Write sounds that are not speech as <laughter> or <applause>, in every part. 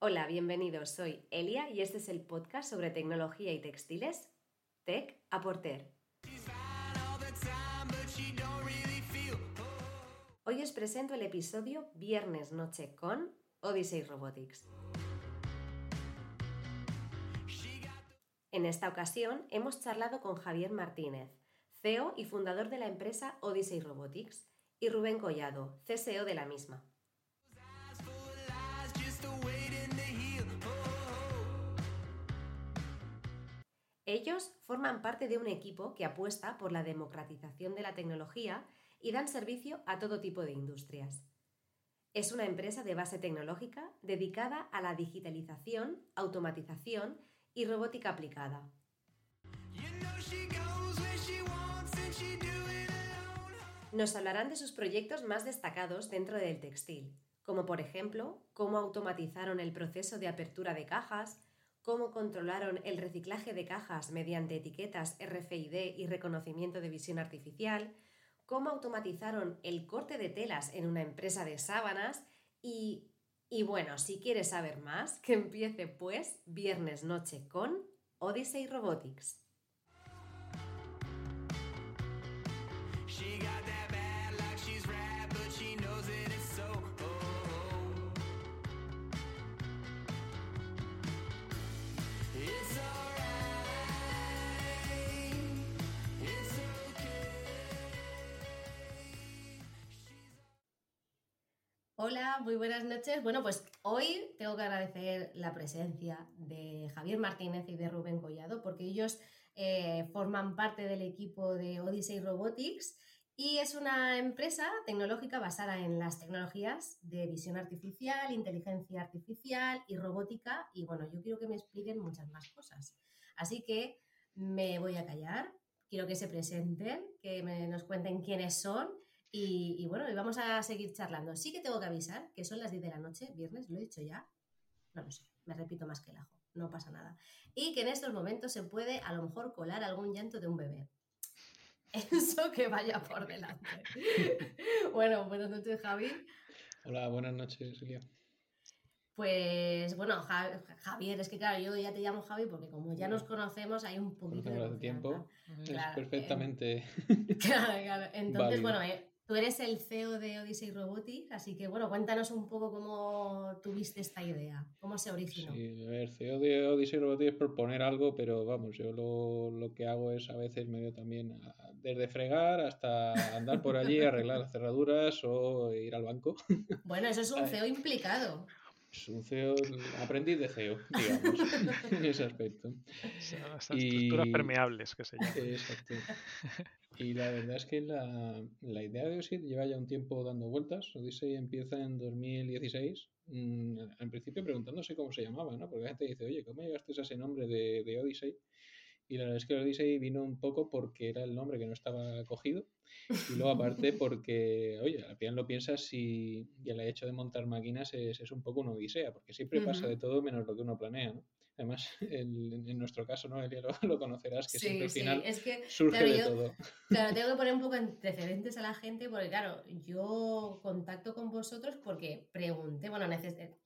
Hola, bienvenidos. Soy Elia y este es el podcast sobre tecnología y textiles, Tech a Porter. Hoy os presento el episodio Viernes Noche con Odyssey Robotics. En esta ocasión hemos charlado con Javier Martínez, CEO y fundador de la empresa Odyssey Robotics, y Rubén Collado, CSO de la misma. Ellos forman parte de un equipo que apuesta por la democratización de la tecnología y dan servicio a todo tipo de industrias. Es una empresa de base tecnológica dedicada a la digitalización, automatización y robótica aplicada. Nos hablarán de sus proyectos más destacados dentro del textil, como por ejemplo cómo automatizaron el proceso de apertura de cajas, cómo controlaron el reciclaje de cajas mediante etiquetas RFID y reconocimiento de visión artificial, cómo automatizaron el corte de telas en una empresa de sábanas y, y bueno, si quieres saber más, que empiece pues viernes noche con Odyssey Robotics. Hola, muy buenas noches. Bueno, pues hoy tengo que agradecer la presencia de Javier Martínez y de Rubén Collado, porque ellos eh, forman parte del equipo de Odyssey Robotics y es una empresa tecnológica basada en las tecnologías de visión artificial, inteligencia artificial y robótica. Y bueno, yo quiero que me expliquen muchas más cosas. Así que me voy a callar, quiero que se presenten, que nos cuenten quiénes son y, bueno, y vamos a seguir charlando. Sí que tengo que avisar que son las 10 de la noche, viernes, lo he dicho ya. No lo sé, me repito más que el ajo, no pasa nada. Y que en estos momentos se puede a lo mejor colar algún llanto de un bebé. <laughs> Eso que vaya por delante. <laughs> bueno, buenas noches, Javi. Hola, buenas noches, Elia. Pues bueno, Javier, es que claro, yo ya te llamo Javi porque como ya nos conocemos hay un poquito de, tiempo. es perfectamente. <laughs> claro, claro. Entonces, bueno, eh, Tú eres el CEO de Odyssey Robotics, así que bueno, cuéntanos un poco cómo tuviste esta idea, cómo se originó. Sí, a ver, CEO de Odyssey Robotics es proponer algo, pero vamos, yo lo, que hago es a veces medio también desde fregar hasta andar por allí, arreglar las cerraduras o ir al banco. <laughs> Bueno, eso es un CEO implicado. Es un CEO, aprendiz de CEO, digamos, <laughs> en ese aspecto. Son estructuras permeables que se llaman. Exacto. <laughs> Y la verdad es que la, la idea de Odyssey lleva ya un tiempo dando vueltas. Odyssey empieza en 2016, mm, en principio preguntándose cómo se llamaba, ¿no? Porque la gente dice, oye, ¿cómo llegaste a ese nombre de, de Odyssey? Y la verdad es que el Odyssey vino un poco porque era el nombre que no estaba cogido. Y luego aparte <laughs> porque, oye, al final lo piensas y, el hecho de montar máquinas es, es, un poco una odisea, porque siempre pasa de todo menos lo que uno planea, ¿no? Además, <laughs> en nuestro caso, ¿no, Elia? Lo, conocerás, que siempre al final es que, surge de todo. Claro, tengo que <laughs> poner un poco antecedentes a la gente, porque claro, yo contacto con vosotros porque pregunté, bueno,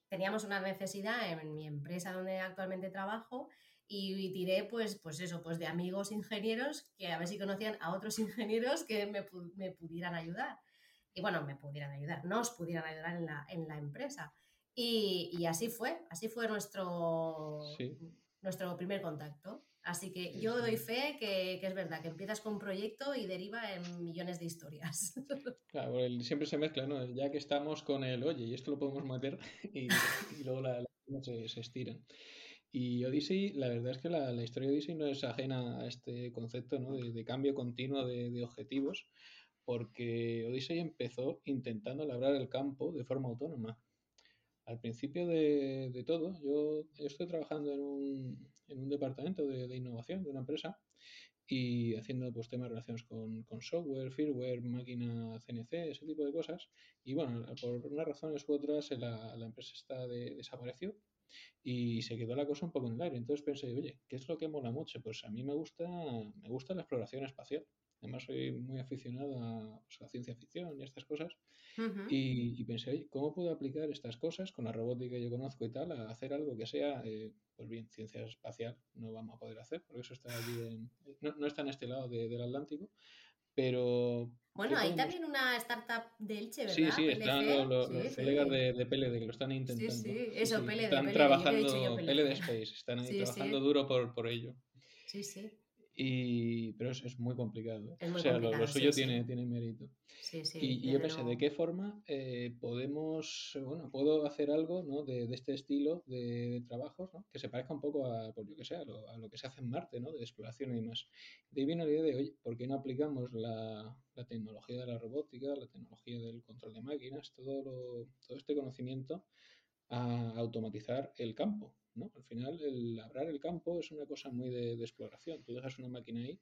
teníamos una necesidad en mi empresa donde actualmente trabajo y, tiré, pues, pues eso, pues de amigos ingenieros que a ver si conocían a otros <laughs> ingenieros que me, me pudieran ayudar. Y bueno, me pudieran ayudar, nos pudieran ayudar en la, en la empresa. Y, así fue, así fue nuestro, nuestro primer contacto. Así que yo doy fe que, es verdad, que empiezas con un proyecto y deriva en millones de historias. <laughs> Claro, siempre se mezcla, ¿no? Ya que estamos con el, oye, y esto lo podemos meter, <laughs> y, luego la, se, se, estiran. Y Odyssey, la verdad es que la, historia de Odyssey no es ajena a este concepto ¿no? de, cambio continuo de, de, objetivos, porque Odyssey empezó intentando labrar el campo de forma autónoma al principio de, todo, yo, estoy trabajando en un, en un departamento de, innovación de una empresa y haciendo pues, temas relacionados con, con, software, firmware, máquina CNC, ese tipo de cosas. Y bueno, por unas razones u otras la, la empresa está de, desapareció y se quedó la cosa un poco en el aire. Entonces pensé, oye, ¿qué es lo que mola mucho? Pues a mí me gusta, me gusta la exploración espacial. Además, soy muy aficionado a, pues, a ciencia ficción y estas cosas. y, y, pensé, oye, ¿cómo puedo aplicar estas cosas con la robótica que yo conozco y tal a hacer algo que sea, eh, pues bien, ciencia espacial no vamos a poder hacer, porque eso está allí en, no, no está en este lado del Atlántico, pero... Bueno, hay también una startup de Elche, ¿verdad? Sí, sí, están los, colegas de, de, PLD que lo están intentando. Sí, sí, eso, PLD. Están trabajando, PLD Space, están ahí trabajando duro por, por ello. Sí, sí. Y, pero es, es muy complicado. Es muy o sea, complicado, lo, lo suyo sí, tiene, tiene mérito. Sí, sí. Y, y yo pensé, ¿de qué forma eh, podemos, bueno, puedo hacer algo ¿no? de, de este estilo de, de, trabajos ¿no? que se parezca un poco a, pues yo que sé, a lo, a lo, que se hace en Marte, ¿no? de exploración y demás? De ahí vino la idea de, oye, ¿por qué no aplicamos la, la tecnología de la robótica, la tecnología del control de máquinas, todo, lo, todo este conocimiento a automatizar el campo? ¿No? Al final, el labrar el campo es una cosa muy de, de, exploración. Tú dejas una máquina ahí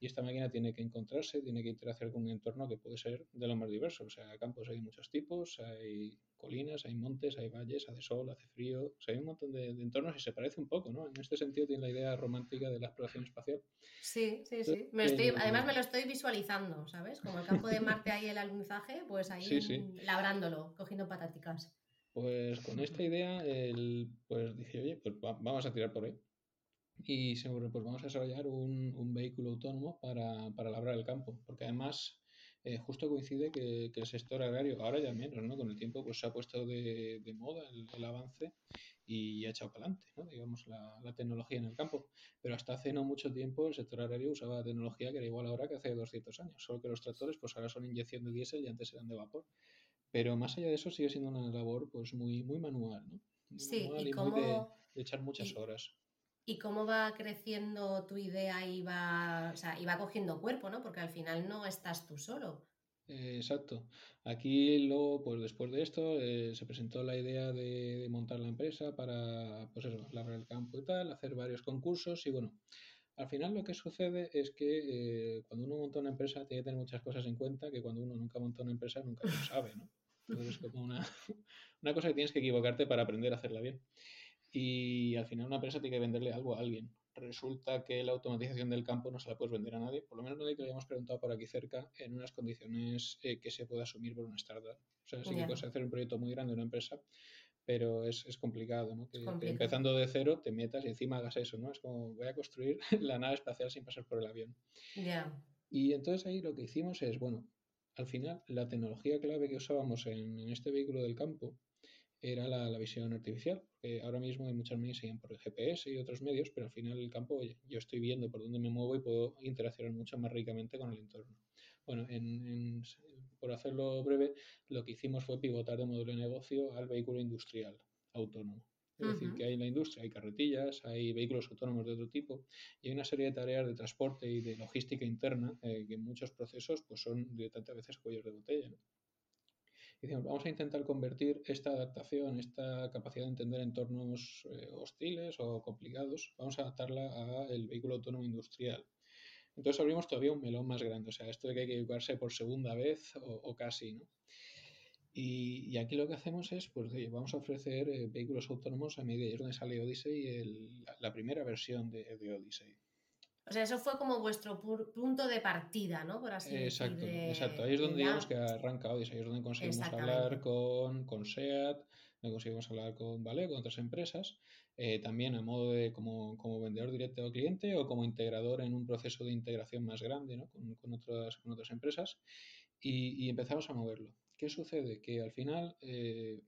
y esta máquina tiene que encontrarse, tiene que interaccionar con un entorno que puede ser de lo más diverso. O sea, campos hay muchos tipos, hay colinas, hay montes, hay valles, hace sol, hace frío. O sea, hay un montón de, de entornos y se parece un poco, ¿no? En este sentido tiene la idea romántica de la exploración espacial. Sí, sí, sí. Me estoy, además me lo estoy visualizando, ¿sabes? Como el campo de Marte ahí el alunizaje, pues ahí sí, sí. labrándolo, cogiendo pataticas. Pues con <laughs> esta idea, el, pues dije, oye, pues va, vamos a tirar por ahí. Y seguro, pues vamos a desarrollar un, un vehículo autónomo para, para, labrar el campo, porque además eh, justo coincide que, que, el sector agrario, ahora ya menos, ¿no? Con el tiempo pues se ha puesto de, de moda el, el, avance y ha echado para adelante, ¿no? digamos, la, la, tecnología en el campo. Pero hasta hace no mucho tiempo el sector agrario usaba tecnología que era igual ahora que hace 200 años, solo que los tractores pues ahora son inyección de diésel y antes eran de vapor. Pero más allá de eso sigue siendo una labor pues muy, muy manual, ¿no? Muy sí, manual y, cómo... de, de, echar muchas y, horas. ¿Y cómo va creciendo tu idea y va, o sea, y va cogiendo cuerpo, ¿no? Porque al final no estás tú solo. Eh, exacto. Aquí luego, pues después de esto, eh, se presentó la idea de, de, montar la empresa para, pues eso, labrar el campo y tal, hacer varios concursos y bueno, al final lo que sucede es que eh, cuando uno monta una empresa tiene que tener muchas cosas en cuenta que cuando uno nunca monta una empresa nunca lo <laughs> sabe, ¿no? Entonces es como una, <laughs> una cosa que tienes que equivocarte para aprender a hacerla bien. Y al final una empresa tiene que venderle algo a alguien. Resulta que la automatización del campo no se la puedes vender a nadie, por lo menos nadie que le hayamos preguntado por aquí cerca, en unas condiciones eh, que se pueda asumir por una startup. O sea, sí que puedes hacer un proyecto muy grande en una empresa, pero es, es complicado, ¿no? Que, empezando de cero te metas y encima hagas eso, ¿no? Es como voy a construir <laughs> la nave espacial sin pasar por el avión. Yeah. Y entonces ahí lo que hicimos es, bueno, al final la tecnología clave que usábamos en, en este vehículo del campo era la, la, visión artificial. Porque ahora mismo hay muchas medios siguen por el GPS y otros medios, pero al final el campo, oye, yo estoy viendo por dónde me muevo y puedo interaccionar mucho más ricamente con el entorno. Bueno, en, en, por hacerlo breve, lo que hicimos fue pivotar de modelo de negocio al vehículo industrial autónomo. Es uh -huh. decir, que hay en la industria, hay carretillas, hay vehículos autónomos de otro tipo y hay una serie de tareas de transporte y de logística interna eh, que en muchos procesos pues, son directamente a veces cuellos de botella. ¿no? Y decimos, vamos a intentar convertir esta adaptación, esta capacidad de entender entornos eh, hostiles o complicados, vamos a adaptarla al vehículo autónomo industrial. Entonces abrimos todavía un melón más grande, o sea, esto de que hay que equivocarse por segunda vez o, o casi, ¿no? Y, y, aquí lo que hacemos es, pues, oye, vamos a ofrecer eh, vehículos autónomos a medida, es donde sale Odyssey, el, la, la, primera versión de, de, Odyssey. O sea, eso fue como vuestro punto de partida, ¿no? Por así exacto, decir. De, exacto, ahí es donde digamos que arranca Odyssey, ahí es donde conseguimos hablar con, con SEAT, donde conseguimos hablar con Vale, con otras empresas, eh, también a modo de como, como, vendedor directo al cliente o como integrador en un proceso de integración más grande ¿no? con, con, otras, con otras empresas y, y empezamos a moverlo. ¿Qué sucede? Que al final eh,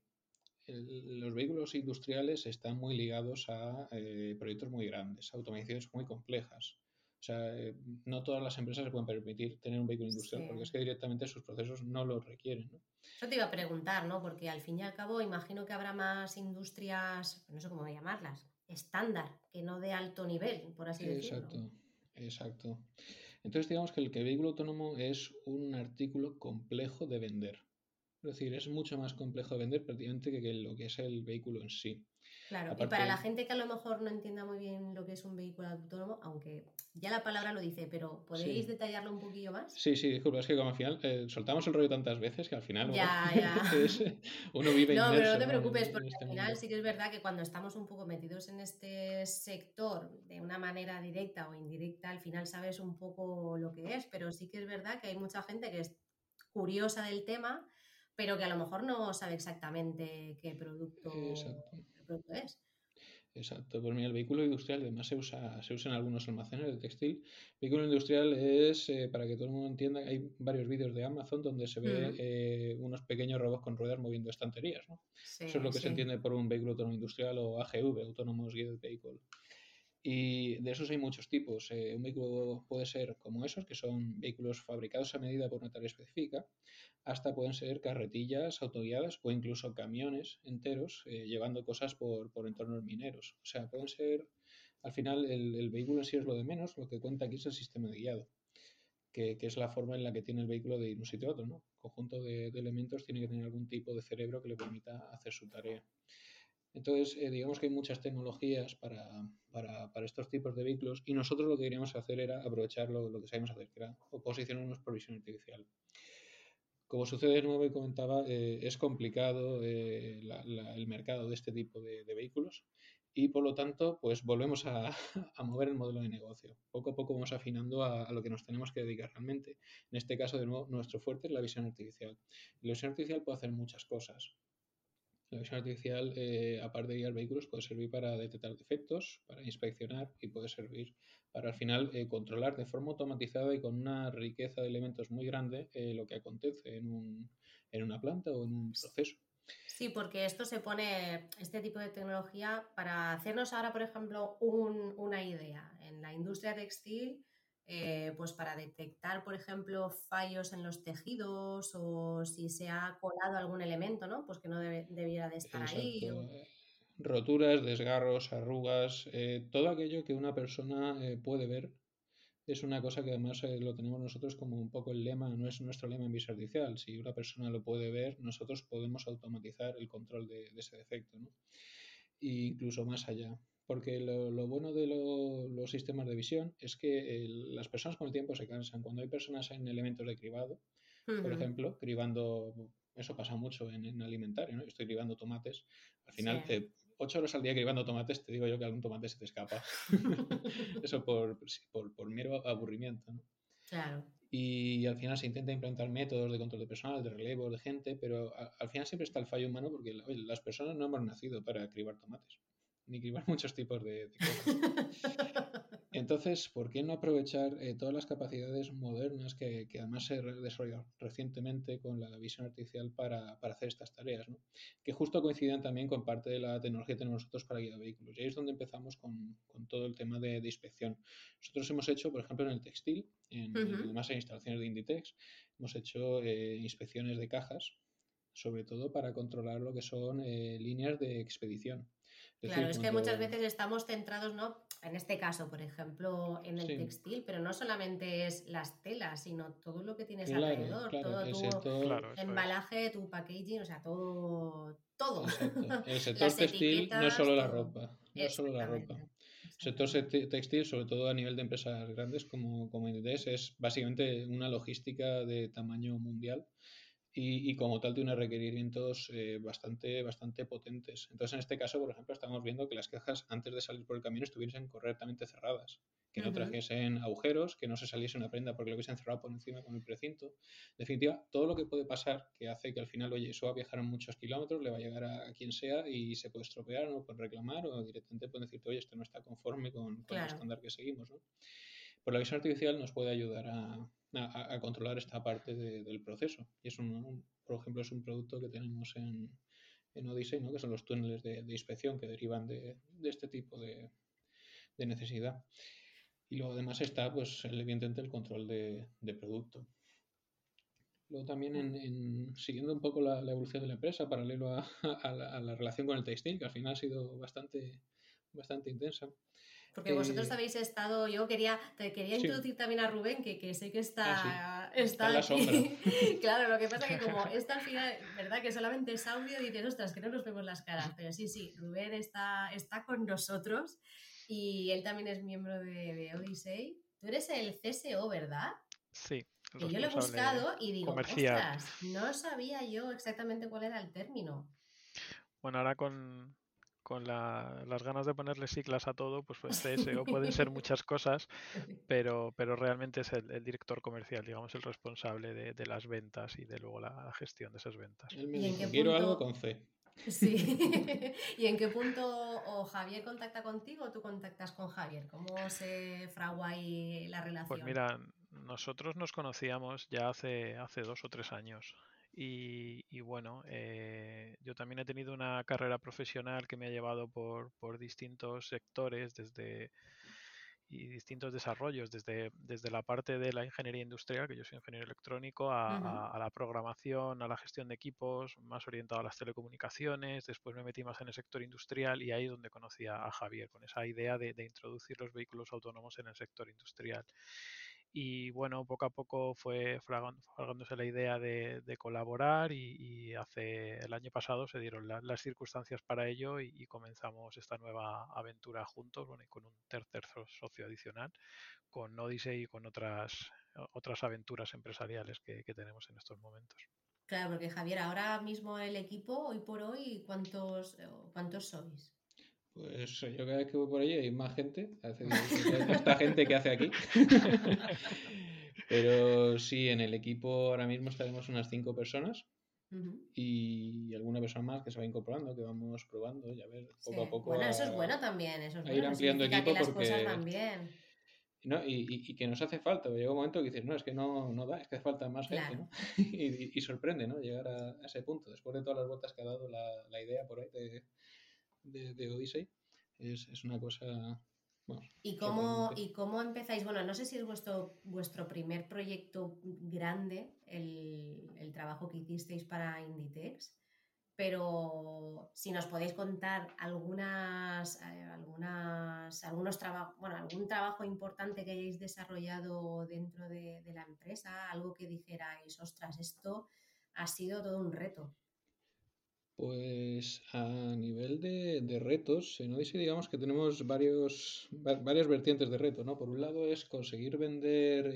los vehículos industriales están muy ligados a eh, proyectos muy grandes, automatizaciones muy complejas. O sea, eh, no todas las empresas se pueden permitir tener un vehículo industrial sí. porque es que directamente sus procesos no lo requieren. ¿no? Yo te iba a preguntar, ¿no? Porque al fin y al cabo imagino que habrá más industrias, no sé cómo llamarlas, estándar, que no de alto nivel, por así exacto, decirlo. Exacto, exacto. Entonces digamos que el, que el vehículo autónomo es un artículo complejo de vender. Es decir, es mucho más complejo de vender prácticamente que, que lo que es el vehículo en sí. Claro, y para la gente que a lo mejor no entienda muy bien lo que es un vehículo autónomo, aunque ya la palabra lo dice, pero ¿podéis detallarlo un poquillo más? Sí, sí, disculpa, es que como al final eh, soltamos el rollo tantas veces que al final ya, ya. <laughs> uno vive No, pero no te preocupes, porque este al final sí que es verdad que cuando estamos un poco metidos en este sector de una manera directa o indirecta, al final sabes un poco lo que es, pero sí que es verdad que hay mucha gente que es curiosa del tema pero que a lo mejor no sabe exactamente qué producto, es. Exacto, pues mira, el vehículo industrial además se usa, se usa en algunos almacenes de textil. El vehículo industrial es, eh, para que todo el mundo entienda, hay varios vídeos de Amazon donde se ve eh, unos pequeños robots con ruedas moviendo estanterías. ¿no? Eso es lo que se entiende por un vehículo autónomo industrial o AGV, Autonomous Guided Vehicle. Y de esos hay muchos tipos. Eh, un vehículo puede ser como esos, que son vehículos fabricados a medida por una tarea específica, hasta pueden ser carretillas autoguiadas o incluso camiones enteros eh, llevando cosas por, entornos mineros. O sea, pueden ser, al final el, vehículo en sí es lo de menos, lo que cuenta aquí es el sistema de guiado, que, es la forma en la que tiene el vehículo de ir de un sitio a otro. ¿no? conjunto de, elementos tiene que tener algún tipo de cerebro que le permita hacer su tarea. Entonces, eh, digamos que hay muchas tecnologías para, estos tipos de vehículos y nosotros lo que queríamos hacer era aprovechar lo, que sabemos hacer, que era oposicionarnos por visión artificial. Como sucede de nuevo y comentaba, eh, es complicado eh, el mercado de este tipo de, vehículos y por lo tanto, pues volvemos <laughs> a, mover el modelo de negocio. Poco a poco vamos afinando a, lo que nos tenemos que dedicar realmente. En este caso, de nuevo, nuestro fuerte es la visión artificial. La visión artificial puede hacer muchas cosas. La visión artificial, eh, aparte de guiar vehículos, puede servir para detectar defectos, para inspeccionar y puede servir para al final eh, controlar de forma automatizada y con una riqueza de elementos muy grande eh, lo que acontece en, un, en una planta o en un proceso. Sí, porque esto se pone, este tipo de tecnología, para hacernos ahora, por ejemplo, una idea. En la industria textil, eh, pues para detectar, por ejemplo, fallos en los tejidos o si se ha colado algún elemento, ¿no? Pues que no debiera de estar ahí roturas, desgarros, arrugas, eh, todo aquello que una persona eh, puede ver es una cosa que además lo tenemos nosotros como un poco el lema, no es nuestro lema en artificial. Si una persona lo puede ver, nosotros podemos automatizar el control de, ese defecto, ¿no? E incluso más allá. Porque lo, bueno de los sistemas de visión es que las personas con el tiempo se cansan. Cuando hay personas en elementos de cribado, por ejemplo, cribando, eso pasa mucho en, alimentario, ¿no? estoy cribando tomates, al final ocho horas al día cribando tomates, te digo yo que algún tomate se te escapa. <laughs> <laughs> Eso por, por, mero aburrimiento. ¿no? Claro. Y al final se intenta implantar métodos de control de personal, de relevo, de gente, pero al final siempre está el fallo humano porque las personas no hemos nacido para cribar tomates, ni cribar <laughs> muchos tipos de, de cosas. Entonces, ¿por qué no aprovechar eh, todas las capacidades modernas que, además se desarrollaron recientemente con la visión artificial para, hacer estas tareas? ¿no? Que justo coinciden también con parte de la tecnología que tenemos nosotros para guiar vehículos. Y ahí es donde empezamos con, todo el tema de, inspección. Nosotros hemos hecho, por ejemplo, en el textil, en, además en instalaciones de Inditex, hemos hecho eh, inspecciones de cajas, sobre todo para controlar lo que son eh, líneas de expedición. claro, es que muchas veces estamos centrados, ¿no? En este caso, por ejemplo, en el textil, pero no solamente es las telas, sino todo lo que tienes alrededor, todo tu embalaje, tu packaging, o sea, todo, todo. <laughs> El sector textil no es solo la ropa, no es solo la ropa. El sector textil, sobre todo a nivel de empresas grandes como, como Inditex, es básicamente una logística de tamaño mundial y, como tal tiene requerimientos eh, bastante, bastante potentes. Entonces, en este caso, por ejemplo, estamos viendo que las cajas antes de salir por el camino estuviesen correctamente cerradas, que no trajesen agujeros, que no se saliese una prenda porque lo hubiesen cerrado por encima con el precinto. En definitiva, todo lo que puede pasar que hace que al final, oye, eso va a viajar muchos kilómetros, le va a llegar a, quien sea y se puede estropear, no puede reclamar o directamente puede decirte, oye, esto no está conforme con, el estándar que seguimos. ¿no? Pues la visión artificial nos puede ayudar a, controlar esta parte del proceso. Y es por ejemplo, es un producto que tenemos en, en Odyssey, que son los túneles de, inspección que derivan de, este tipo de, necesidad. Y luego además está, pues, evidentemente, el control de, producto. Luego también, en, siguiendo un poco la, evolución de la empresa, paralelo a, la, relación con el textil, que al final ha sido bastante intensa, Porque vosotros habéis estado, yo quería, te quería introducir también a Rubén, que, que sé que está, ah, está, la aquí. <laughs> claro, lo que pasa es que como está al final, ¿verdad? Que solamente es audio, dices, ostras, que no nos vemos las caras. Pero sí, sí, Rubén está, está con nosotros y él también es miembro de, de Odyssey. Tú eres el CSO, ¿verdad? Sí. Que yo lo he buscado y digo, ostras, no sabía yo exactamente cuál era el término. Bueno, ahora con, con las ganas de ponerle siglas a todo, pues, pues CSO pueden ser <laughs> muchas cosas, pero, pero realmente es el, director comercial, digamos, el responsable de, las ventas y de luego la gestión de esas ventas. quiero algo con C. Sí. <laughs> <laughs> ¿Y en qué punto o Javier contacta contigo o tú contactas con Javier? ¿Cómo se fragua ahí la relación? Pues mira, nosotros nos conocíamos ya hace, hace dos o tres años. Y, bueno, eh, yo también he tenido una carrera profesional que me ha llevado por, por distintos sectores, desde y distintos desarrollos, desde, desde la parte de la ingeniería industrial, que yo soy ingeniero electrónico, a, la programación, a la gestión de equipos, más orientado a las telecomunicaciones, después me metí más en el sector industrial y ahí es donde conocí a, Javier, con esa idea de, de, introducir los vehículos autónomos en el sector industrial y bueno, poco a poco fue fragándose la idea de, colaborar y, hace el año pasado se dieron las circunstancias para ello y, comenzamos esta nueva aventura juntos, bueno, y con un tercer socio adicional, con Odyssey y con otras, otras aventuras empresariales que, tenemos en estos momentos. Claro, porque Javier, ahora mismo el equipo, hoy por hoy, ¿cuántos, cuántos sois? Pues yo cada vez que voy por ahí hay más gente, esta gente que hace aquí. <laughs> Pero sí, en el equipo ahora mismo estaremos unas cinco personas y alguna persona más que se va incorporando, que vamos probando y a ver poco a poco. Bueno, eso es bueno también, eso es a ir ampliando equipo que porque... cosas van bien. No, y, y, que nos hace falta. Llega un momento que dices, no, es que no, no da, es que hace falta más gente, ¿no? <laughs> y, y, sorprende, ¿no? Llegar a, ese punto, después de todas las vueltas que ha dado la, la idea por ahí de, de, de Odyssey, es, es, una cosa... ¿Y, cómo, ¿Y cómo empezáis? Bueno, no sé si es vuestro, vuestro primer proyecto grande, el, el trabajo que hicisteis para Inditex, pero si nos podéis contar algunas, eh, algunas algunos trabajos, bueno, algún trabajo importante que hayáis desarrollado dentro de, de, la empresa, algo que dijerais, ostras, esto ha sido todo un reto. Pues a nivel de, de retos, en Odyssey digamos que tenemos varios, varias vertientes de reto, ¿no? Por un lado es conseguir vender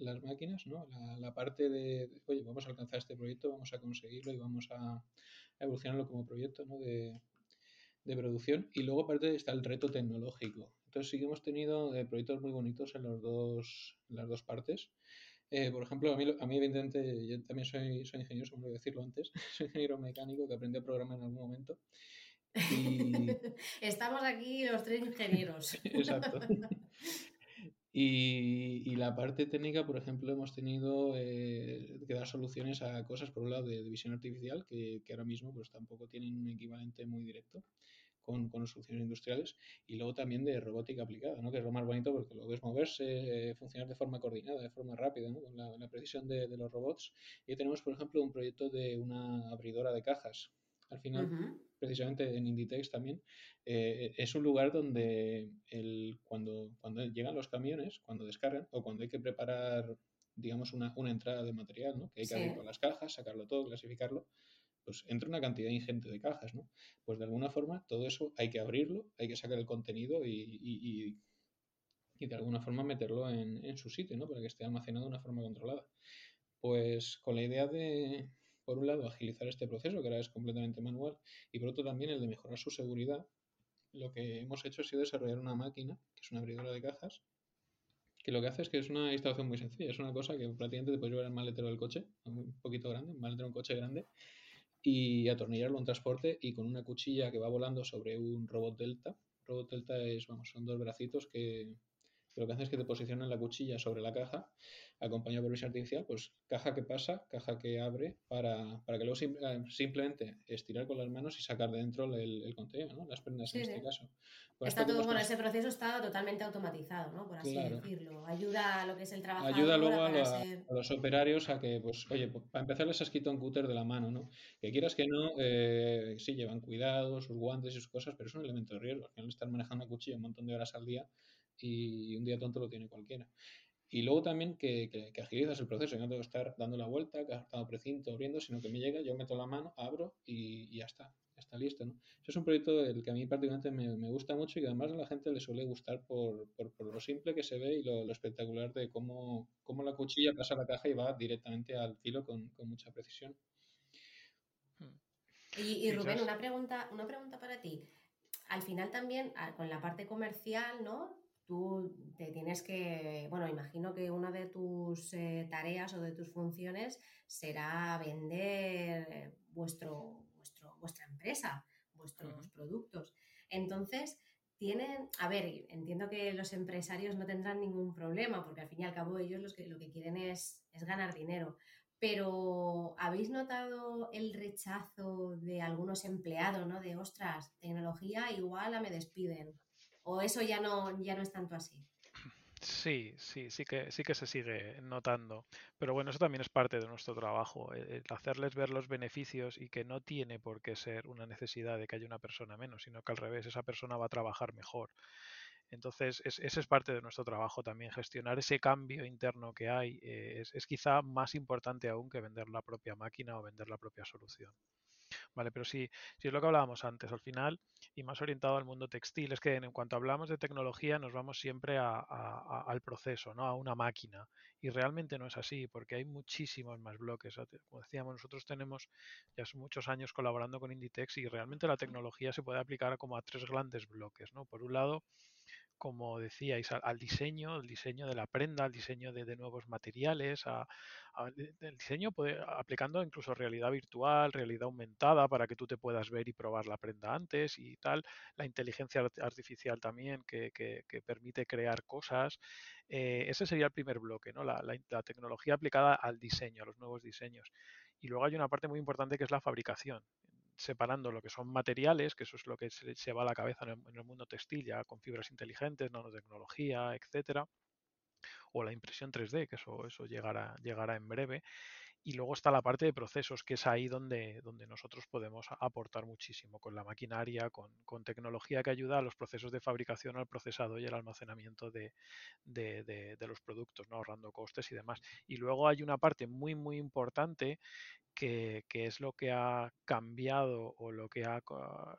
las máquinas, ¿no? La, parte de, oye, vamos a alcanzar este proyecto, vamos a conseguirlo y vamos a, evolucionarlo como proyecto, ¿no? De, de producción. Y luego aparte está el reto tecnológico. Entonces sí que hemos tenido eh, proyectos muy bonitos en, los dos, en las dos partes. Eh, por ejemplo, a mí, a mí evidentemente, yo también soy, soy ingeniero, como decirlo antes, <laughs> soy ingeniero mecánico que aprendió a programar en algún momento. Y... <laughs> Estamos aquí los tres ingenieros. <laughs> Exacto. Y, y, la parte técnica, por ejemplo, hemos tenido eh, que dar soluciones a cosas, por un lado, de, visión artificial, que, que, ahora mismo pues tampoco tienen un equivalente muy directo con, con soluciones industriales y luego también de robótica aplicada, ¿no? que es lo más bonito porque lo ves moverse, eh, funcionar de forma coordinada, de forma rápida, ¿no? con la, precisión de, de, los robots. Y tenemos, por ejemplo, un proyecto de una abridora de cajas. Al final, precisamente en Inditex también, eh, es un lugar donde el, cuando, cuando llegan los camiones, cuando descargan o cuando hay que preparar digamos, una, una entrada de material, ¿no? Que hay que abrir todas las cajas, sacarlo todo, clasificarlo pues entra una cantidad ingente de cajas, ¿no? Pues de alguna forma todo eso hay que abrirlo, hay que sacar el contenido y, y, y, de alguna forma meterlo en, en, su sitio, ¿no? Para que esté almacenado de una forma controlada. Pues con la idea de, por un lado, agilizar este proceso, que ahora es completamente manual, y por otro también el de mejorar su seguridad, lo que hemos hecho ha sido desarrollar una máquina, que es una abridora de cajas, que lo que hace es que es una instalación muy sencilla, es una cosa que prácticamente te puedes llevar el maletero del coche, un poquito grande, un maletero de un coche grande, y atornillarlo en transporte y con una cuchilla que va volando sobre un robot delta. Robot delta es, vamos, son dos bracitos que, lo que hace es que te posicionan la cuchilla sobre la caja, acompañado por visión artificial, pues caja que pasa, caja que abre, para, para que luego eh, simplemente estirar con las manos y sacar de dentro el, el contenido, ¿no? las prendas en este caso. está todo, bueno, ese proceso está totalmente automatizado, ¿no? por así decirlo. Ayuda a lo que es el trabajo. Ayuda luego a, los operarios a que, pues, oye, pues, para empezar les has quitado un cúter de la mano, ¿no? Que quieras que no, eh, sí llevan cuidado, sus guantes y sus cosas, pero es un elemento de riesgo. Al final están manejando una cuchilla un montón de horas al día y un día tonto lo tiene cualquiera. Y luego también que, que, agilizas el proceso, no tengo que estar dando la vuelta, estado precinto, abriendo, sino que me llega, yo meto la mano, abro y, ya está, ya está listo. ¿no? Eso es un proyecto del que a mí particularmente me, me, gusta mucho y que además a la gente le suele gustar por, por, por lo simple que se ve y lo, espectacular de cómo, cómo, la cuchilla pasa a la caja y va directamente al filo con, con mucha precisión. Y, y Rubén, una pregunta, una pregunta para ti. Al final también, con la parte comercial, ¿no? Tú te tienes que, bueno, imagino que una de tus eh, tareas o de tus funciones será vender vuestro, vuestro, vuestra empresa, vuestros productos. Entonces, tienen, a ver, entiendo que los empresarios no tendrán ningún problema, porque al fin y al cabo ellos los que, lo que quieren es, es ganar dinero. Pero, ¿habéis notado el rechazo de algunos empleados, ¿no? De, ostras, tecnología igual a me despiden ¿O eso ya no, ya no es tanto así? Sí, sí, sí que, sí que se sigue notando. Pero bueno, eso también es parte de nuestro trabajo, hacerles ver los beneficios y que no tiene por qué ser una necesidad de que haya una persona menos, sino que al revés, esa persona va a trabajar mejor. Entonces, ese es parte de nuestro trabajo también, gestionar ese cambio interno que hay eh, es, es, quizá más importante aún que vender la propia máquina o vender la propia solución. Vale, pero sí, sí es lo que hablábamos antes, al final, y más orientado al mundo textil, es que en, cuanto hablamos de tecnología nos vamos siempre al proceso, ¿no? A una máquina. Y realmente no es así, porque hay muchísimos más bloques. Como decíamos, nosotros tenemos ya muchos años colaborando con Inditex y realmente la tecnología se puede aplicar como a tres grandes bloques, ¿no? Por un lado, como decíais, al, diseño, al diseño de la prenda, al diseño de, nuevos materiales, a, el diseño aplicando incluso realidad virtual, realidad aumentada para que tú te puedas ver y probar la prenda antes y tal, la inteligencia artificial también que, permite crear cosas. Eh, ese sería el primer bloque, ¿no? La, la, tecnología aplicada al diseño, a los nuevos diseños. Y luego hay una parte muy importante que es la fabricación separando lo que son materiales, que eso es lo que se, va a la cabeza en el, mundo textil, ya con fibras inteligentes, nanotecnología, etcétera, o la impresión 3D, que eso, eso llegará, llegará en breve. Y luego está la parte de procesos, que es ahí donde, donde nosotros podemos aportar muchísimo, con la maquinaria, con, con tecnología que ayuda a los procesos de fabricación, al procesado y el almacenamiento de, de, los productos, ¿no? ahorrando costes y demás. Y luego hay una parte muy, muy importante que, es lo que ha cambiado o lo que ha,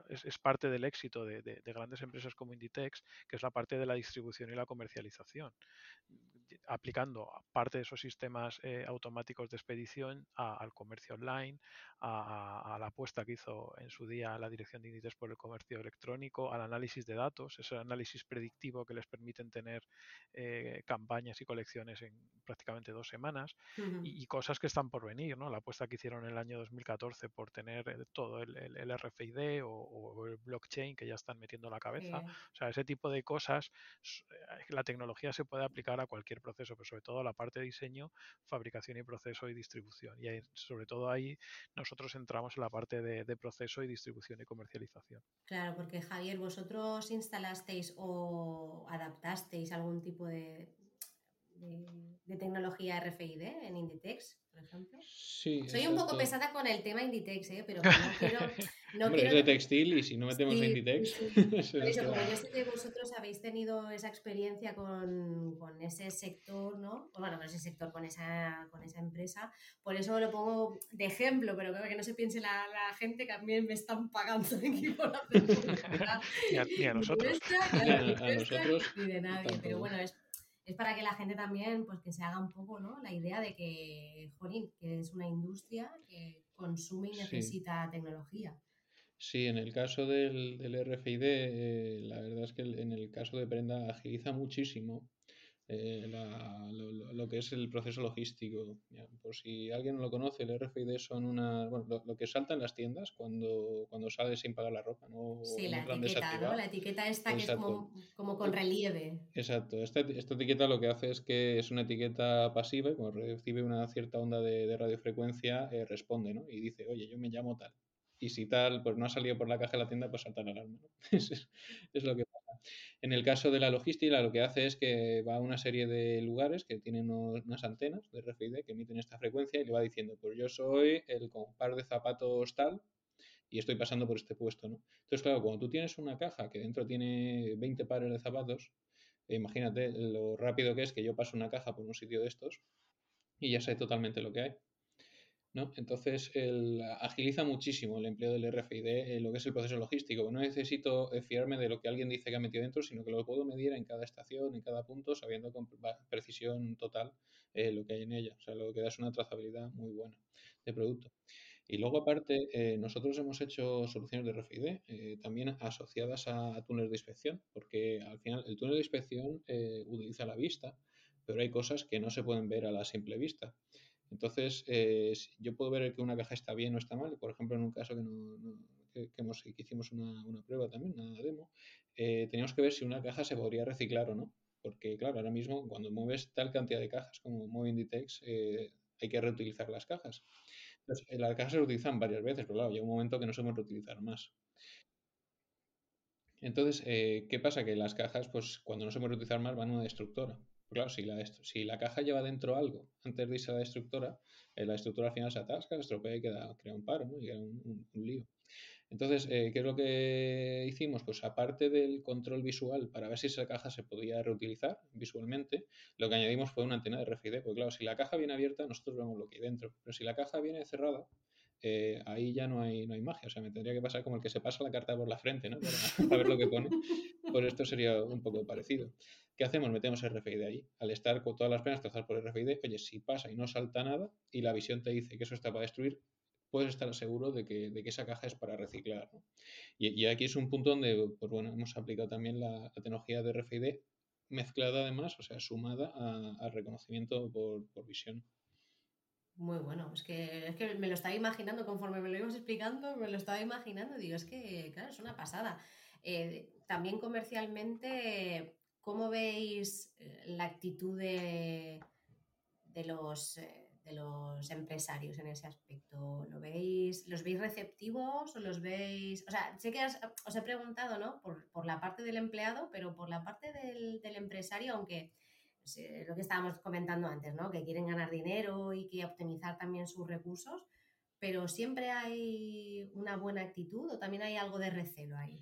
es, parte del éxito de, de, grandes empresas como Inditex, que es la parte de la distribución y la comercialización aplicando parte de esos sistemas eh, automáticos de expedición al comercio online, a, la apuesta que hizo en su día la dirección de índices por el comercio electrónico, al análisis de datos, ese análisis predictivo que les permiten tener eh, campañas y colecciones en prácticamente dos semanas y, cosas que están por venir, ¿no? La apuesta que hicieron en el año 2014 por tener eh, todo el, RFID o, el blockchain que ya están metiendo la cabeza. O sea, ese tipo de cosas, la tecnología se puede aplicar a cualquier proceso, pero sobre todo la parte de diseño, fabricación y proceso y distribución. Y sobre todo ahí nosotros entramos en la parte de, proceso y distribución y comercialización. Claro, porque Javier, vosotros instalasteis o adaptasteis algún tipo de, de, tecnología RFID en Inditex, por ejemplo. Sí, Soy un poco pesada con el tema Inditex, ¿eh? pero no <laughs> quiero... No quiero... Es de textil y si no metemos Inditex... <laughs> Por eso, como yo sé que vosotros habéis tenido esa experiencia con, con, ese sector, ¿no? Bueno, con ese sector, con esa, con esa empresa, por eso lo pongo de ejemplo, pero que no se piense la, la gente que también me están pagando aquí por hacer ni, a, nosotros. Ni a, nosotros. Ni de nadie, pero bueno, es es para que la gente también, pues que se haga un poco, ¿no? La idea de que, jolín, que es una industria que consume y necesita tecnología. Sí, en el caso del, RFID, eh, la verdad es que en el caso de prenda agiliza muchísimo eh, lo, que es el proceso logístico. por si alguien no lo conoce, el RFID son una, bueno, lo, que salta en las tiendas cuando, cuando sales sin pagar la ropa. ¿no? Sí, la etiqueta, ¿no? La etiqueta esta que es como, como, con relieve. Exacto. Esta, esta, etiqueta lo que hace es que es una etiqueta pasiva y cuando recibe una cierta onda de, de radiofrecuencia eh, responde ¿no? y dice, oye, yo me llamo tal. Y si tal, pues no ha salido por la caja de la tienda, pues salta la alarma. ¿no? <laughs> es, es lo que pasa. En el caso de la logística, lo que hace es que va a una serie de lugares que tienen unas antenas de RFID que emiten esta frecuencia y le va diciendo, pues yo soy el con par de zapatos tal y estoy pasando por este puesto, ¿no? Entonces, claro, cuando tú tienes una caja que dentro tiene 20 pares de zapatos, imagínate lo rápido que es que yo paso una caja por un sitio de estos y ya sé totalmente lo que hay. Entonces, el, agiliza muchísimo el empleo del RFID en lo que es el proceso logístico. No necesito eh, fiarme de lo que alguien dice que ha metido dentro, sino que lo puedo medir en cada estación, en cada punto, sabiendo con precisión total eh, lo que hay en ella. O sea, lo que da es una trazabilidad muy buena de producto. Y luego, aparte, eh, nosotros hemos hecho soluciones de RFID también asociadas a, túneles de inspección, porque al final el túnel de inspección utiliza la vista, pero hay cosas que no se pueden ver a la simple vista. Entonces, eh, yo puedo ver que una caja está bien o está mal. Por ejemplo, en un caso que, no, hicimos una, prueba también, una demo, eh, teníamos que ver si una caja se podría reciclar o no. Porque, claro, ahora mismo cuando mueves tal cantidad de cajas como mueve Inditex, eh, hay que reutilizar las cajas. Entonces, las cajas se reutilizan varias veces, pero claro, llega un momento que no se pueden reutilizar más. Entonces, ¿qué pasa? Que las cajas, pues cuando no se pueden reutilizar más, van a una destructora. Claro, si la, caja lleva dentro algo antes de irse a la destructora, eh, la destructora al final se atasca, se estropea y queda, crea un paro, ¿no? y queda un, lío. Entonces, eh, ¿qué es lo que hicimos? Pues aparte del control visual para ver si esa caja se podía reutilizar visualmente, lo que añadimos fue una antena de RFID. Porque claro, si la caja viene abierta, nosotros vemos lo que hay dentro. Pero si la caja viene cerrada, eh, ahí ya no hay, no hay magia. O sea, me tendría que pasar como el que se pasa la carta por la frente, ¿no? <laughs> Para, ver lo que pone. Pues esto sería un poco parecido. ¿Qué hacemos? Metemos RFID ahí. Al estar con todas las penas trazadas por RFID, oye, si pasa y no salta nada y la visión te dice que eso está para destruir, puedes estar seguro de que, de que esa caja es para reciclar. Y, aquí es un punto donde, pues bueno, hemos aplicado también la, tecnología de RFID mezclada además, o sea, sumada al reconocimiento por, por visión. Muy bueno, es que, es que me lo estaba imaginando conforme me lo ibas explicando, me lo estaba imaginando, digo, es que, claro, es una pasada. Eh, también comercialmente, ¿cómo veis eh, la actitud de, los, eh, de los empresarios en ese aspecto? ¿Lo veis, ¿Los veis receptivos o los veis...? O sea, sé que os he preguntado, ¿no? Por, por, la parte del empleado, pero por la parte del, del empresario, aunque pues, eh, lo que estábamos comentando antes, ¿no? Que quieren ganar dinero y que optimizar también sus recursos, pero siempre hay una buena actitud o también hay algo de recelo ahí.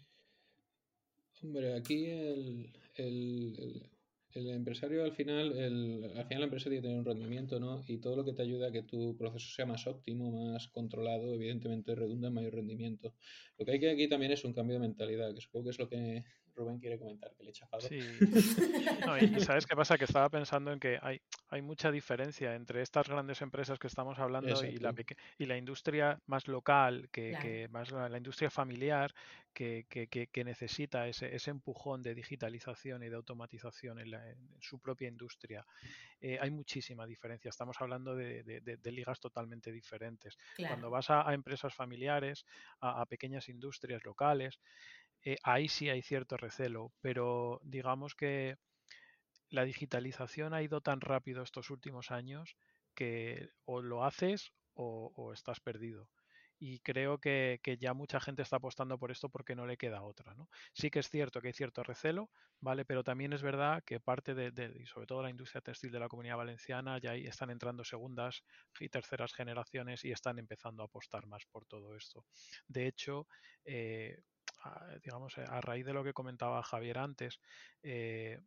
Hombre, aquí el, el empresario al final, el, al final la empresa tiene que tener un rendimiento, ¿no? Y todo lo que te ayuda a que tu proceso sea más óptimo, más controlado, evidentemente redunda en mayor rendimiento. Lo que hay que aquí también es un cambio de mentalidad, que supongo que es lo que Rubén quiere comentar, que le he chafado. Sí. <laughs> y, sabes qué pasa, que estaba pensando en que hay, hay mucha diferencia entre estas grandes empresas que estamos hablando y la, y la industria más local, que, que más la, industria familiar, que, que necesita ese, ese empujón de digitalización y de automatización en, su propia industria. Eh, hay muchísima diferencia. Estamos hablando de, ligas totalmente diferentes. Cuando vas a, empresas familiares, a, pequeñas industrias locales, eh, ahí sí hay cierto recelo, pero digamos que la digitalización ha ido tan rápido estos últimos años que o lo haces o estás perdido y creo que, ya mucha gente está apostando por esto porque no le queda otra. Sí que es cierto que hay cierto recelo, ¿vale? Pero también es verdad que parte de, y sobre todo la industria textil de la comunidad valenciana, ya ahí están entrando segundas y terceras generaciones y están empezando a apostar más por todo esto. De hecho, eh, digamos, a raíz de lo que comentaba Javier antes, eh,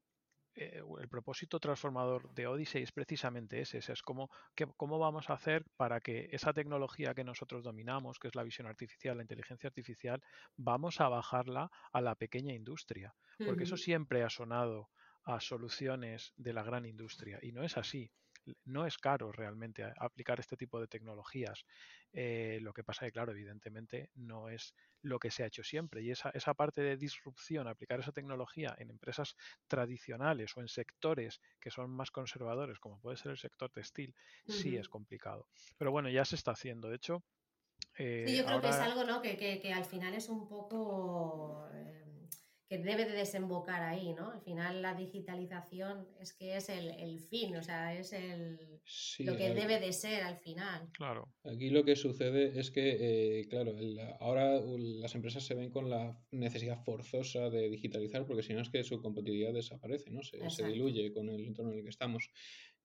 eh, el propósito transformador de Odyssey es precisamente ese, es como cómo vamos a hacer para que esa tecnología que nosotros dominamos, que es la visión artificial, la inteligencia artificial, vamos a bajarla a la pequeña industria, porque eso siempre ha sonado a soluciones de la gran industria y no es así. No es caro realmente aplicar este tipo de tecnologías. Eh, lo que pasa es que, claro, evidentemente no es lo que se ha hecho siempre. Y esa, esa parte de disrupción, aplicar esa tecnología en empresas tradicionales o en sectores que son más conservadores, como puede ser el sector textil, sí es complicado. Pero bueno, ya se está haciendo. De hecho, sí, yo creo que es algo ¿no? que, que, que, al final es un poco que debe de desembocar ahí, ¿no? Al final la digitalización es que es el, el fin, o sea, es el, lo que debe de ser al final. Claro. Aquí lo que sucede es que, eh, claro, ahora las empresas se ven con la necesidad forzosa de digitalizar porque si no es que su competitividad desaparece, ¿no? Se, se diluye con el entorno en el que estamos.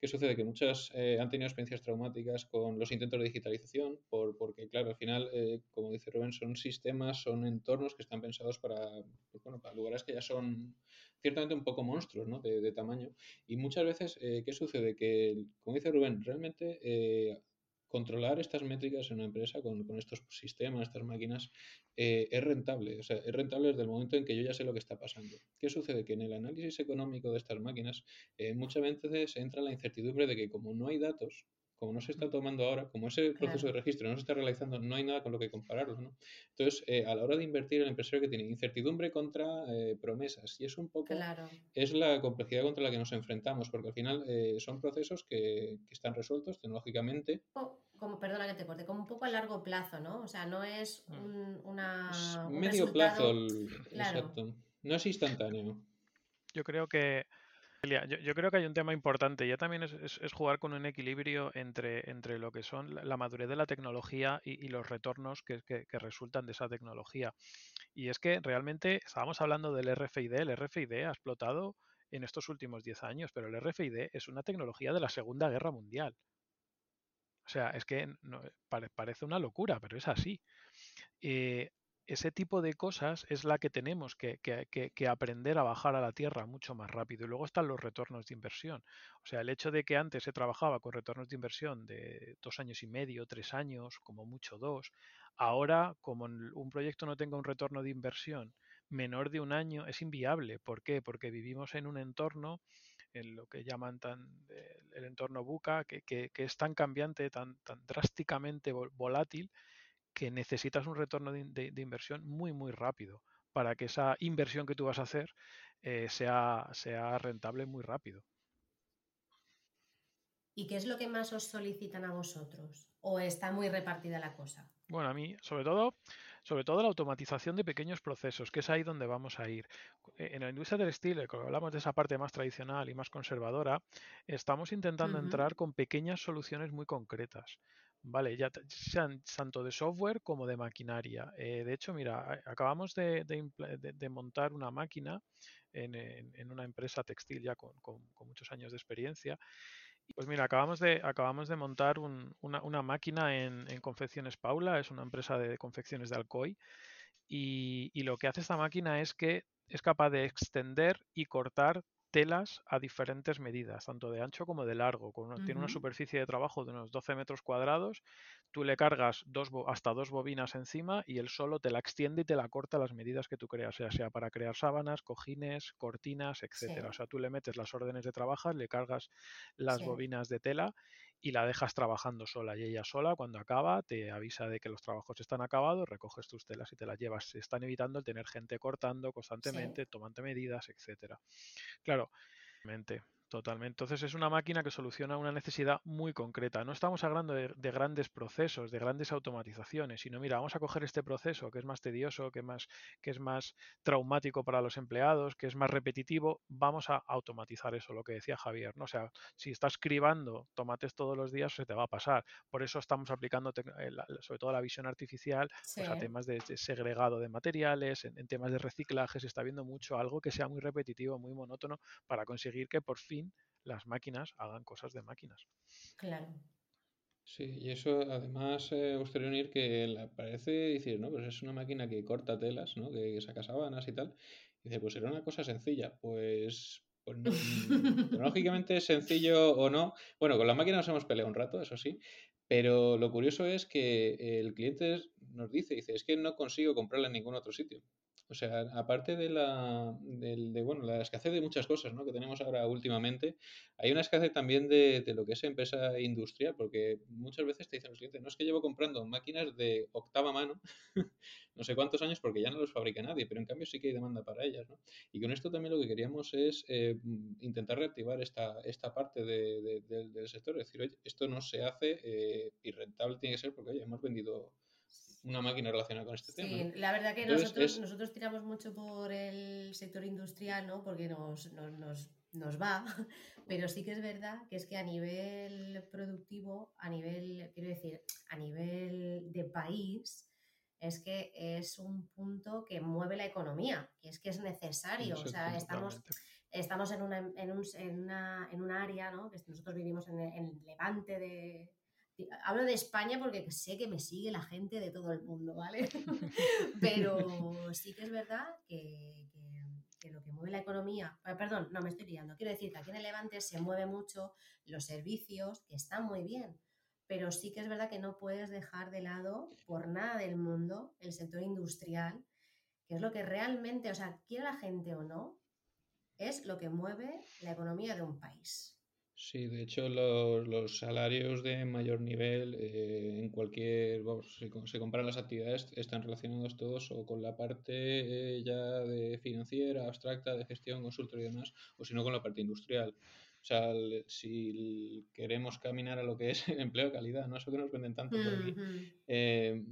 ¿Qué sucede? Que muchas eh, han tenido experiencias traumáticas con los intentos de digitalización, por, porque, claro, al final, eh, como dice Rubén, son sistemas, son entornos que están pensados para, pues, bueno, para lugares que ya son ciertamente un poco monstruos ¿no? de, tamaño. Y muchas veces, eh, ¿qué sucede? Que, como dice Rubén, realmente controlar estas métricas en una empresa con, estos sistemas, estas máquinas, eh, es rentable. O sea, es rentable desde el momento en que yo ya sé lo que está pasando. ¿Qué sucede? Que en el análisis económico de estas máquinas eh, muchas veces entra la incertidumbre de que como no hay datos, como no se está tomando ahora, como ese proceso de registro no se está realizando, no hay nada con lo que compararlo. ¿no? Entonces, eh, a la hora de invertir, el empresario que tiene incertidumbre contra eh, promesas, y es un poco, es la complejidad contra la que nos enfrentamos, porque al final eh, son procesos que, están resueltos tecnológicamente. Como, perdona que te corte, como un poco a largo plazo, ¿no? O sea, no es mm. un, una... medio plazo, exacto. No es instantáneo. Yo creo que yo, creo que hay un tema importante, ya también es, jugar con un equilibrio entre, entre lo que son la, madurez de la tecnología y, los retornos que, resultan de esa tecnología. Y es que realmente estábamos hablando del RFID, el RFID ha explotado en estos últimos 10 años, pero el RFID es una tecnología de la Segunda Guerra Mundial. O sea, es que parece una locura, pero es así. Eh, ese tipo de cosas es la que tenemos que, aprender a bajar a la tierra mucho más rápido. Y luego están los retornos de inversión. O sea, el hecho de que antes se trabajaba con retornos de inversión de dos años y medio, tres años, como mucho dos, ahora como un proyecto no tenga un retorno de inversión menor de un año, es inviable. ¿Por qué? Porque vivimos en un entorno en lo que llaman tan, el entorno buca, que, es tan cambiante, tan, tan drásticamente volátil, que necesitas un retorno de, inversión muy, muy rápido para que esa inversión que tú vas a hacer eh, sea, sea rentable muy rápido. ¿Y qué es lo que más os solicitan a vosotros? ¿O está muy repartida la cosa? Bueno, a mí, sobre todo, sobre todo la automatización de pequeños procesos, que es ahí donde vamos a ir. Eh, en la industria del estilo, cuando hablamos de esa parte más tradicional y más conservadora, estamos intentando entrar con pequeñas soluciones muy concretas. Vale, ya sean tanto de software como de maquinaria. Eh, de hecho, mira, acabamos de, montar una máquina en, una empresa textil ya con, muchos años de experiencia. Pues mira, acabamos de, acabamos de montar una, máquina en, Confecciones Paula, es una empresa de confecciones de Alcoy, y, y lo que hace esta máquina es que es capaz de extender y cortar telas a diferentes medidas, tanto de ancho como de largo. Tiene una superficie de trabajo de unos 12 metros cuadrados. Tú le cargas dos, hasta dos bobinas encima y él solo te la extiende y te la corta las medidas que tú creas, sea, sea para crear sábanas, cojines, cortinas, etcétera. O sea, tú le metes las órdenes de trabajo, le cargas las bobinas de tela y la dejas trabajando sola. Y ella sola, cuando acaba, te avisa de que los trabajos están acabados, recoges tus telas y te las llevas. Se están evitando el tener gente cortando constantemente, tomando medidas, etcétera. Claro, mente. Totalmente. Entonces es una máquina que soluciona una necesidad muy concreta. No estamos hablando de, grandes procesos, de grandes automatizaciones, sino mira, vamos a coger este proceso que es más tedioso, que, más, que es más traumático para los empleados, que es más repetitivo, vamos a automatizar eso, lo que decía Javier. ¿no? O sea, si estás cribando tomates todos los días, se te va a pasar. Por eso estamos aplicando eh, sobre todo la visión artificial pues, a temas de, segregado de materiales, en temas de reciclaje, se está viendo mucho algo que sea muy repetitivo, muy monótono, para conseguir que por fin las máquinas hagan cosas de máquinas. Claro. Sí, y eso además eh, gustaría unir que parece decir, ¿no? Pues es una máquina que corta telas, ¿no? Que saca sábanas y tal. Y dice, pues era una cosa sencilla. Pues, pues no, <laughs> tecnológicamente es sencillo o no. Bueno, con la máquina nos hemos peleado un rato, eso sí. Pero lo curioso es que el cliente nos dice, dice, es que no consigo comprarla en ningún otro sitio. O sea, aparte de la, de, bueno, la escasez de muchas cosas ¿no? que tenemos ahora últimamente, hay una escasez también de, de, lo que es empresa industrial, porque muchas veces te dicen los clientes, no es que llevo comprando máquinas de octava mano, <laughs> no sé cuántos años, porque ya no los fabrica nadie, pero en cambio sí que hay demanda para ellas. ¿no? Y con esto también lo que queríamos es eh, intentar reactivar esta, esta parte de, del sector, es decir, oye, esto no se hace eh, y rentable tiene que ser porque, oye, hemos vendido una máquina relacionada con este tema. Sí, la verdad que nosotros, nosotros tiramos mucho por el sector industrial, ¿no? Porque nos, nos, nos, nos, va, <laughs> pero sí que es verdad que es que a nivel productivo, a nivel, quiero decir, a nivel de país, es que es un punto que mueve la economía, que es que es necesario. o sea, estamos, estamos en una, en, un, en, una, en un área, ¿no? Que nosotros vivimos en el levante de, hablo de España porque sé que me sigue la gente de todo el mundo, ¿vale? <laughs> Pero sí que es verdad que, lo que mueve la economía, eh, perdón, no me estoy liando, quiero decir que aquí en el Levante se mueve mucho los servicios, que están muy bien, pero sí que es verdad que no puedes dejar de lado por nada del mundo el sector industrial, que es lo que realmente, o sea, quiera la gente o no, es lo que mueve la economía de un país. Sí, de hecho los, los salarios de mayor nivel eh, en cualquier, vamos, si se comparan las actividades, están relacionados todos o con la parte eh, ya de financiera, abstracta, de gestión, consultoría y demás, o si no con la parte industrial. O sea, si queremos caminar a lo que es el <laughs> empleo de calidad, ¿no? Eso que nos venden tanto por aquí. Eh,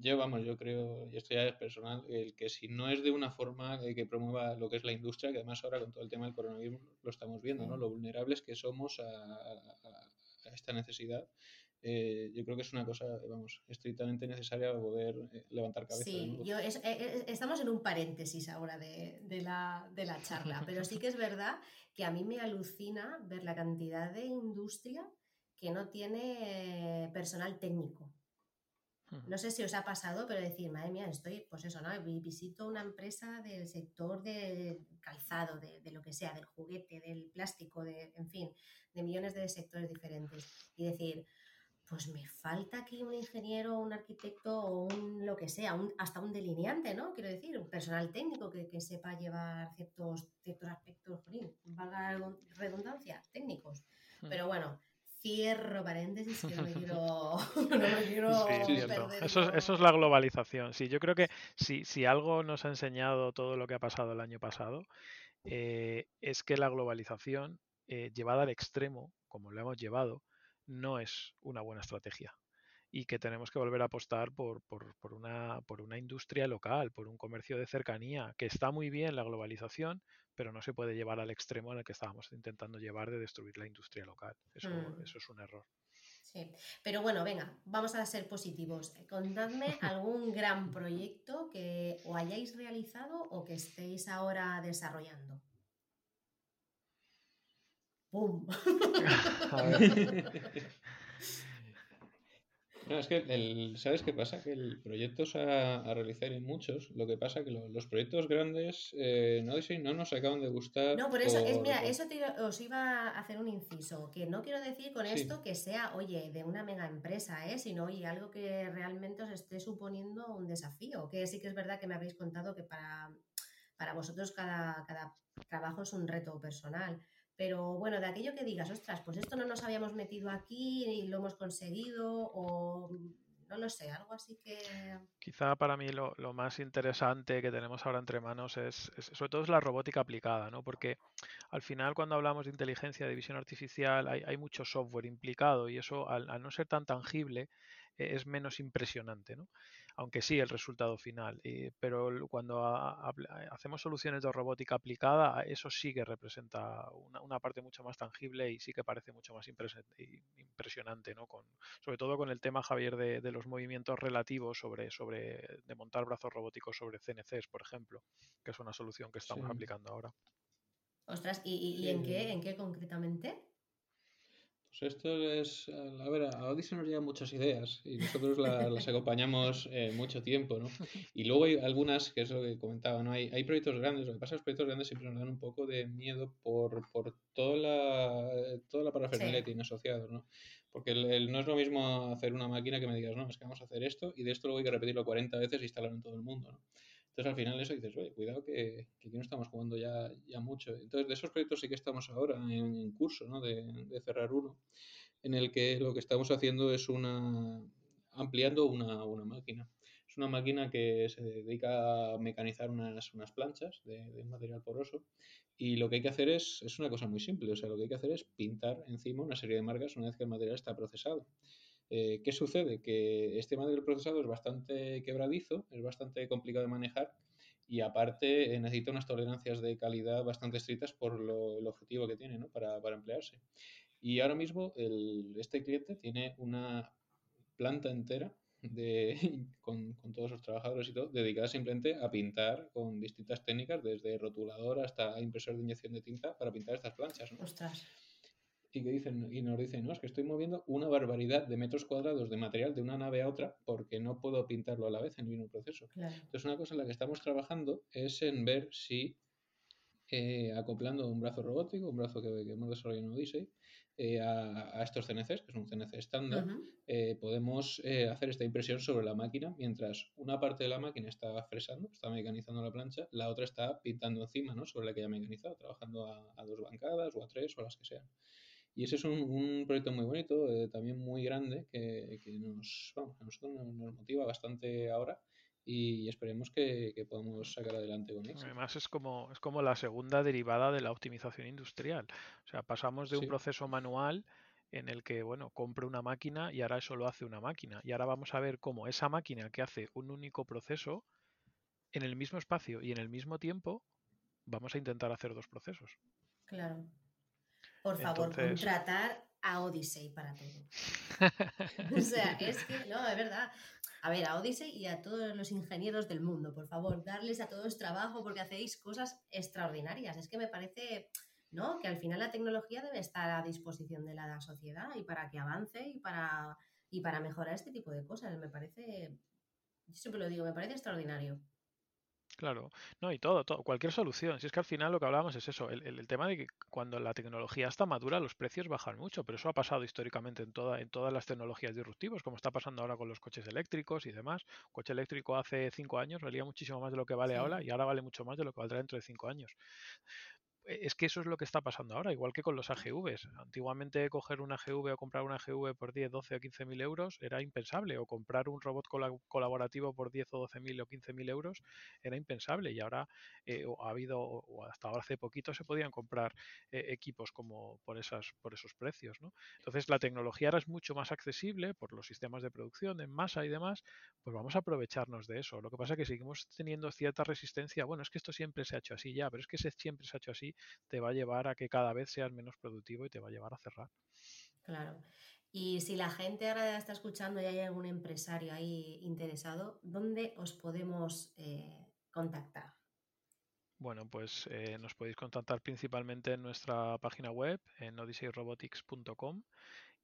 yo, vamos, yo creo, y esto ya es personal, el que si no es de una forma que promueva lo que es la industria, que además ahora con todo el tema del coronavirus lo estamos viendo, ¿no? Lo vulnerables que somos a esta necesidad eh, yo creo que es una cosa, vamos, estrictamente necesaria para poder eh, levantar cabeza. Sí, yo eh, estamos en un paréntesis ahora de, de, la, de, la, charla, <laughs> pero sí que es verdad que a mí me alucina ver la cantidad de industria que no tiene personal técnico. No sé si os ha pasado, pero decir, madre mía, estoy, pues eso, ¿no? Visito una empresa del sector del calzado, de, de, lo que sea, del juguete, del plástico, de, en fin, de millones de sectores diferentes. Y decir, pues me falta aquí un ingeniero, un arquitecto o un lo que sea, hasta un delineante, ¿no? Quiero decir, un personal técnico que, sepa llevar ciertos, ciertos aspectos, valga redundancia, técnicos. Hmm. Pero bueno, cierro paréntesis que no me quiero, <laughs> <laughs> perder. Eso, eso, es la globalización. Sí, yo creo que si, si algo nos ha enseñado todo lo que ha pasado el año pasado, eh, es que la globalización eh, llevada al extremo, como lo hemos llevado, no es una buena estrategia y que tenemos que volver a apostar por, por, una, por una industria local, por un comercio de cercanía, que está muy bien la globalización, pero no se puede llevar al extremo en el que estábamos intentando llevar de destruir la industria local. Eso, mm. eso es un error. Sí, pero bueno, venga, vamos a ser positivos. Contadme <laughs> algún gran proyecto que o hayáis realizado o que estéis ahora desarrollando. <laughs> No, es que el, ¿sabes qué pasa? Que el proyecto a, a realizar en muchos, lo que pasa que los proyectos grandes eh, no, no nos acaban de gustar. No, por eso, es, mira, eso os iba a hacer un inciso, que no quiero decir con esto que sea, oye, de una mega empresa, ¿eh? sino, oye, algo que realmente os esté suponiendo un desafío, que sí que es verdad que me habéis contado que para, para vosotros cada, cada trabajo es un reto personal. Pero bueno, de aquello que digas, ostras, pues esto no nos habíamos metido aquí y lo hemos conseguido, o no lo sé, algo así que... Quizá para mí lo, más interesante que tenemos ahora entre manos es, sobre todo es la robótica aplicada, ¿no? Porque al final cuando hablamos de inteligencia, de visión artificial, hay, hay mucho software implicado y eso al, al no ser tan tangible e, es menos impresionante, ¿no? Aunque sí el resultado final. pero cuando hacemos soluciones de robótica aplicada, eso sí que representa una, parte mucho más tangible y sí que parece mucho más impresionante, ¿no? Con, sobre todo con el tema, Javier, de, los movimientos relativos sobre, sobre de montar brazos robóticos sobre CNCs, por ejemplo, que es una solución que estamos aplicando ahora. Ostras, ¿y, en qué, en qué concretamente? Pues esto es, a ver, a Odyssey nos llegan muchas ideas y nosotros las <laughs> acompañamos eh, mucho tiempo, ¿no? Y luego hay algunas, que es lo que comentaba, ¿no? Hay, hay proyectos grandes, lo que pasa es que los proyectos grandes siempre nos dan un poco de miedo por, por toda la, toda la parafernalia que tiene asociado, ¿no? Porque el, no es lo mismo hacer una máquina que me digas, no, es que vamos a hacer esto y de esto luego hay que repetirlo 40 veces e instalarlo en todo el mundo, ¿no? Entonces al final eso dices, oye, cuidado que, aquí no estamos jugando ya, ya mucho. Entonces de esos proyectos sí que estamos ahora en, curso ¿no? de, de, cerrar uno, en el que lo que estamos haciendo es una ampliando una, una máquina. Es una máquina que se dedica a mecanizar unas, unas planchas de, de, material poroso y lo que hay que hacer es, es una cosa muy simple, o sea, lo que hay que hacer es pintar encima una serie de marcas una vez que el material está procesado. Eh, ¿Qué sucede? Que este material procesado es bastante quebradizo, es bastante complicado de manejar y aparte eh, necesita unas tolerancias de calidad bastante estrictas por lo, el objetivo que tiene ¿no? para, para, emplearse. Y ahora mismo el, este cliente tiene una planta entera de, <laughs> con, con, todos sus trabajadores y todo, dedicada simplemente a pintar con distintas técnicas, desde rotulador hasta impresor de inyección de tinta para pintar estas planchas. ¿no? Ostras y que dicen y nos dicen, no, es que estoy moviendo una barbaridad de metros cuadrados de material de una nave a otra porque no puedo pintarlo a la vez en el mismo proceso. Entonces, una cosa en la que estamos trabajando es en ver si eh, acoplando un brazo robótico, un brazo que, hemos desarrollado en Odyssey, eh, a, estos CNCs, que es un CNC estándar, eh, podemos hacer esta impresión sobre la máquina mientras una parte de la máquina está fresando, está mecanizando la plancha, la otra está pintando encima, ¿no? Sobre la que ya ha mecanizado, trabajando a, a dos bancadas o a tres o a las que sean. Y ese es un, un proyecto muy bonito, eh, también muy grande, que, que nos, vamos, a nosotros nos, nos, motiva bastante ahora y esperemos que, que, podamos sacar adelante con eso. Además es como, es como la segunda derivada de la optimización industrial. O sea, pasamos de un sí. proceso manual en el que, bueno, compro una máquina y ahora eso lo hace una máquina. Y ahora vamos a ver cómo esa máquina que hace un único proceso, en el mismo espacio y en el mismo tiempo, vamos a intentar hacer dos procesos. Claro. Por favor, Entonces... contratar a Odyssey para todo. <laughs> o sea, es que, no, es verdad. A ver, a Odyssey y a todos los ingenieros del mundo, por favor, darles a todos trabajo porque hacéis cosas extraordinarias. Es que me parece, ¿no? Que al final la tecnología debe estar a disposición de la sociedad y para que avance y para, y para mejorar este tipo de cosas. Me parece, yo siempre lo digo, me parece extraordinario. Claro, no, y todo, todo, cualquier solución. Si es que al final lo que hablábamos es eso, el, el, el, tema de que cuando la tecnología está madura, los precios bajan mucho, pero eso ha pasado históricamente en, toda, en todas las tecnologías disruptivas, como está pasando ahora con los coches eléctricos y demás. Un coche eléctrico hace cinco años valía muchísimo más de lo que vale sí. ahora y ahora vale mucho más de lo que valdrá dentro de cinco años es que eso es lo que está pasando ahora, igual que con los AGVs. Antiguamente coger una AGV o comprar una AGV por 10, 12 o 15 mil euros era impensable, o comprar un robot colaborativo por 10 o 12 mil o 15 mil euros era impensable, y ahora eh, ha habido, o hasta ahora hace poquito se podían comprar eh, equipos como por, esas, por esos precios. ¿no? Entonces la tecnología ahora es mucho más accesible por los sistemas de producción en masa y demás, pues vamos a aprovecharnos de eso. Lo que pasa es que seguimos teniendo cierta resistencia, bueno, es que esto siempre se ha hecho así ya, pero es que siempre se ha hecho así te va a llevar a que cada vez seas menos productivo y te va a llevar a cerrar. Claro. Y si la gente ahora está escuchando y hay algún empresario ahí interesado, ¿dónde os podemos eh, contactar? Bueno, pues eh, nos podéis contactar principalmente en nuestra página web, en odysseyrobotics.com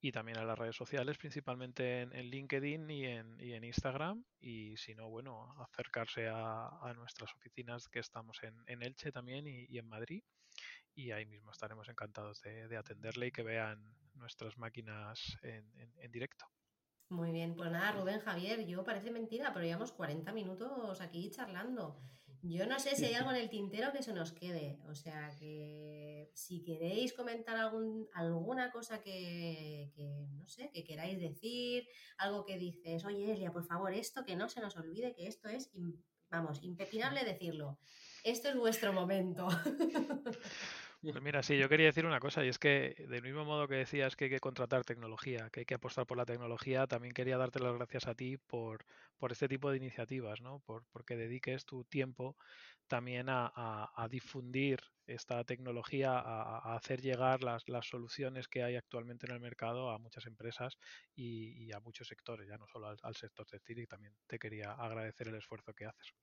y también en las redes sociales, principalmente en, en LinkedIn y en, y en, Instagram. Y si no, bueno, acercarse a, a nuestras oficinas que estamos en, en Elche también y, y en Madrid y ahí mismo estaremos encantados de, de atenderle y que vean nuestras máquinas en, en, en, directo. Muy bien, pues nada, Rubén Javier, yo parece mentira, pero llevamos 40 minutos aquí charlando. Yo no sé si hay algo en el tintero que se nos quede, o sea que si queréis comentar algún, alguna cosa que, que, no sé, que queráis decir, algo que dices, oye Elia, por favor, esto que no se nos olvide que esto es, vamos, impepinable decirlo. Esto es vuestro momento. <laughs> Pues mira, sí, yo quería decir una cosa, y es que del mismo modo que decías que hay que contratar tecnología, que hay que apostar por la tecnología, también quería darte las gracias a ti por, por este tipo de iniciativas, ¿no? Por, porque dediques tu tiempo también a, a, difundir esta tecnología, a, hacer llegar las, las soluciones que hay actualmente en el mercado a muchas empresas y, y a muchos sectores, ya no solo al sector textil, y también te quería agradecer el esfuerzo que haces.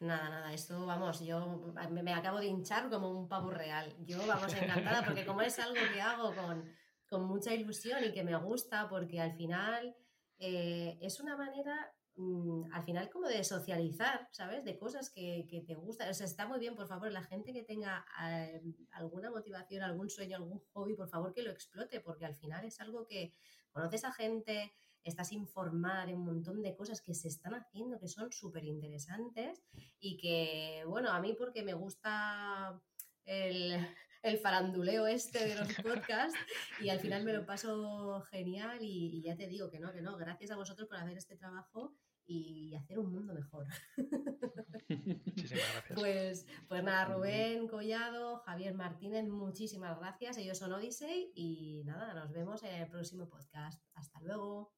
Nada, nada, esto, vamos, yo me, acabo de hinchar como un pavo real. Yo, vamos, encantada, porque como es algo que hago con, con mucha ilusión y que me gusta, porque al final eh, es una manera, mmm, al final como de socializar, ¿sabes? De cosas que, que, te gustan. O sea, está muy bien, por favor, la gente que tenga eh, alguna motivación, algún sueño, algún hobby, por favor, que lo explote, porque al final es algo que conoces a gente estás informada de un montón de cosas que se están haciendo, que son súper interesantes y que, bueno, a mí porque me gusta el, el faranduleo este de los podcasts <laughs> y al final me lo paso genial y, y, ya te digo que no, que no, gracias a vosotros por hacer este trabajo y hacer un mundo mejor. <laughs> Muchísimas gracias. Pues, pues nada, Rubén Collado, Javier Martínez, muchísimas gracias. Ellos son Odyssey y nada, nos vemos en el próximo podcast. Hasta luego.